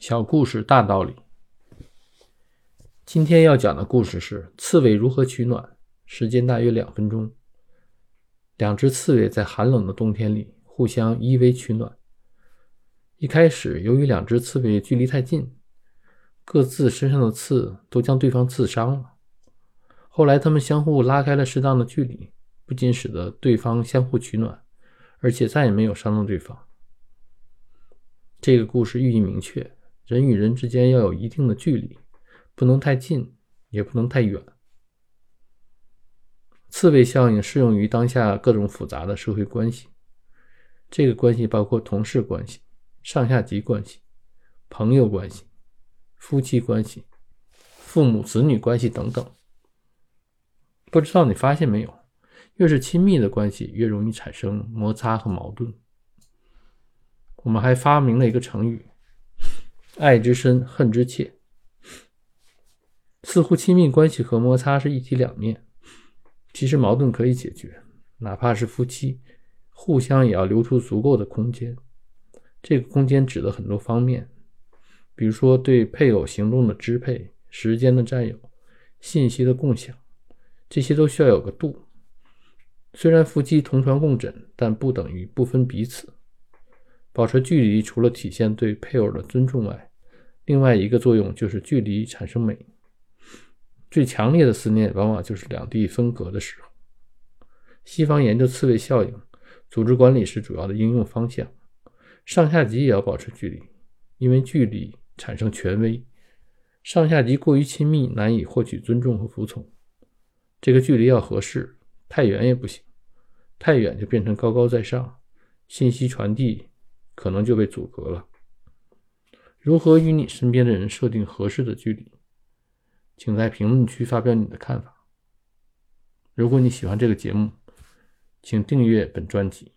小故事大道理。今天要讲的故事是刺猬如何取暖，时间大约两分钟。两只刺猬在寒冷的冬天里互相依偎取暖。一开始，由于两只刺猬距离太近，各自身上的刺都将对方刺伤了。后来，它们相互拉开了适当的距离，不仅使得对方相互取暖，而且再也没有伤到对方。这个故事寓意明确：人与人之间要有一定的距离，不能太近，也不能太远。刺猬效应适用于当下各种复杂的社会关系。这个关系包括同事关系、上下级关系、朋友关系、夫妻关系、父母子女关系等等。不知道你发现没有，越是亲密的关系，越容易产生摩擦和矛盾。我们还发明了一个成语：“爱之深，恨之切。”似乎亲密关系和摩擦是一体两面。其实矛盾可以解决，哪怕是夫妻，互相也要留出足够的空间。这个空间指的很多方面，比如说对配偶行动的支配、时间的占有、信息的共享，这些都需要有个度。虽然夫妻同床共枕，但不等于不分彼此。保持距离，除了体现对配偶的尊重外，另外一个作用就是距离产生美。最强烈的思念，往往就是两地分隔的时候。西方研究刺猬效应，组织管理是主要的应用方向。上下级也要保持距离，因为距离产生权威。上下级过于亲密，难以获取尊重和服从。这个距离要合适，太远也不行，太远就变成高高在上，信息传递可能就被阻隔了。如何与你身边的人设定合适的距离？请在评论区发表你的看法。如果你喜欢这个节目，请订阅本专辑。